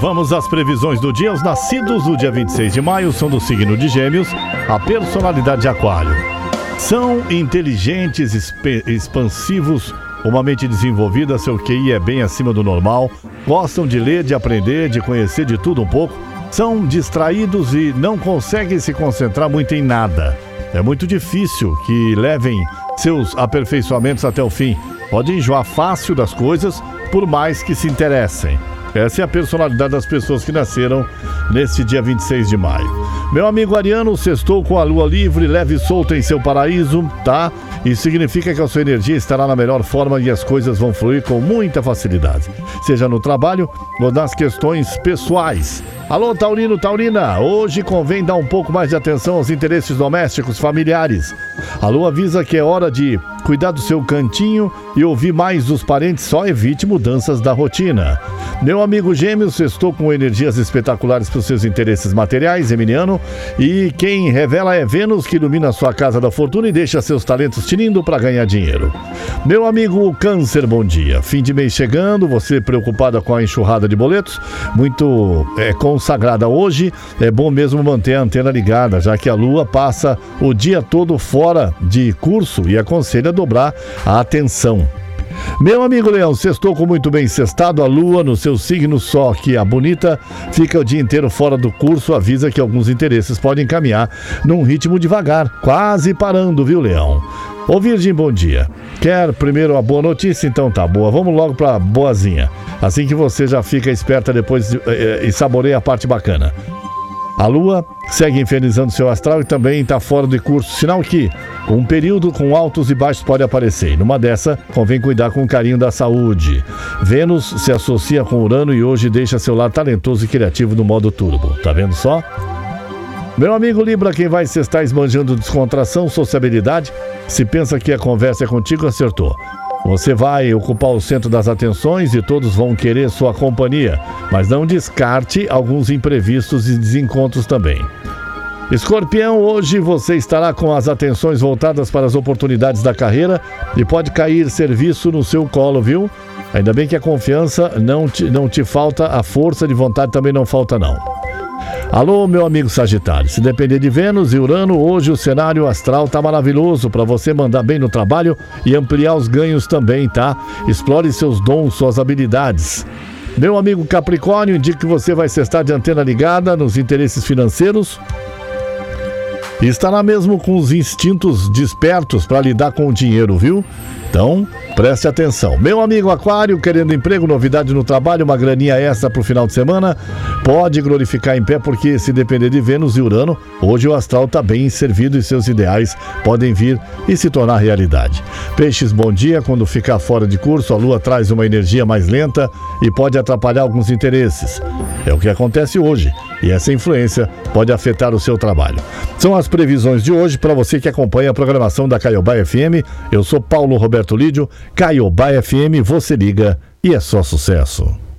Vamos às previsões do dia. Os nascidos do dia 26 de maio são do signo de Gêmeos, a personalidade de Aquário. São inteligentes, expansivos, uma mente desenvolvida, seu QI é bem acima do normal, gostam de ler, de aprender, de conhecer de tudo um pouco, são distraídos e não conseguem se concentrar muito em nada. É muito difícil que levem seus aperfeiçoamentos até o fim. Podem enjoar fácil das coisas, por mais que se interessem. Essa é a personalidade das pessoas que nasceram nesse dia 26 de maio. Meu amigo Ariano, sextou com a lua livre, leve e solta em seu paraíso, tá? Isso significa que a sua energia estará na melhor forma e as coisas vão fluir com muita facilidade, seja no trabalho ou nas questões pessoais. Alô, Taurino, Taurina, hoje convém dar um pouco mais de atenção aos interesses domésticos, familiares. A lua avisa que é hora de cuidar do seu cantinho e ouvir mais dos parentes, só evite mudanças da rotina. Meu amigo Gêmeos, estou com energias espetaculares para os seus interesses materiais, Emiliano, e quem revela é Vênus, que ilumina sua casa da fortuna e deixa seus talentos tinindo para ganhar dinheiro. Meu amigo Câncer, bom dia. Fim de mês chegando, você preocupada com a enxurrada de boletos, muito é, consagrada hoje, é bom mesmo manter a antena ligada, já que a lua passa o dia todo fora de curso e aconselha dobrar a atenção. Meu amigo Leão, sextou com muito bem cestado a lua no seu signo, só que a bonita fica o dia inteiro fora do curso, avisa que alguns interesses podem caminhar num ritmo devagar, quase parando, viu, Leão? Ô Virgem, bom dia. Quer primeiro a boa notícia? Então tá boa. Vamos logo pra boazinha. Assim que você já fica esperta depois eh, eh, e saboreia a parte bacana. A Lua segue infernizando seu astral e também está fora de curso, sinal que um período com altos e baixos pode aparecer. Numa dessa, convém cuidar com carinho da saúde. Vênus se associa com Urano e hoje deixa seu lado talentoso e criativo no modo turbo. Tá vendo só? Meu amigo Libra, quem vai se estar esbanjando descontração, sociabilidade, se pensa que a conversa é contigo, acertou. Você vai ocupar o centro das atenções e todos vão querer sua companhia, mas não descarte alguns imprevistos e desencontros também. Escorpião, hoje você estará com as atenções voltadas para as oportunidades da carreira e pode cair serviço no seu colo, viu? Ainda bem que a confiança não te, não te falta, a força de vontade também não falta, não. Alô, meu amigo Sagitário. Se depender de Vênus e Urano, hoje o cenário astral tá maravilhoso para você mandar bem no trabalho e ampliar os ganhos também, tá? Explore seus dons, suas habilidades. Meu amigo Capricórnio, indica que você vai estar de antena ligada nos interesses financeiros estará mesmo com os instintos despertos para lidar com o dinheiro, viu? Então, preste atenção. Meu amigo Aquário, querendo emprego, novidade no trabalho, uma graninha extra para o final de semana, pode glorificar em pé, porque se depender de Vênus e Urano, hoje o astral está bem servido e seus ideais podem vir e se tornar realidade. Peixes, bom dia. Quando ficar fora de curso, a lua traz uma energia mais lenta e pode atrapalhar alguns interesses. É o que acontece hoje e essa influência pode afetar o seu trabalho. São as previsões de hoje para você que acompanha a programação da Caiobá FM. Eu sou Paulo Roberto Lídio, Caiobá FM, você liga e é só sucesso.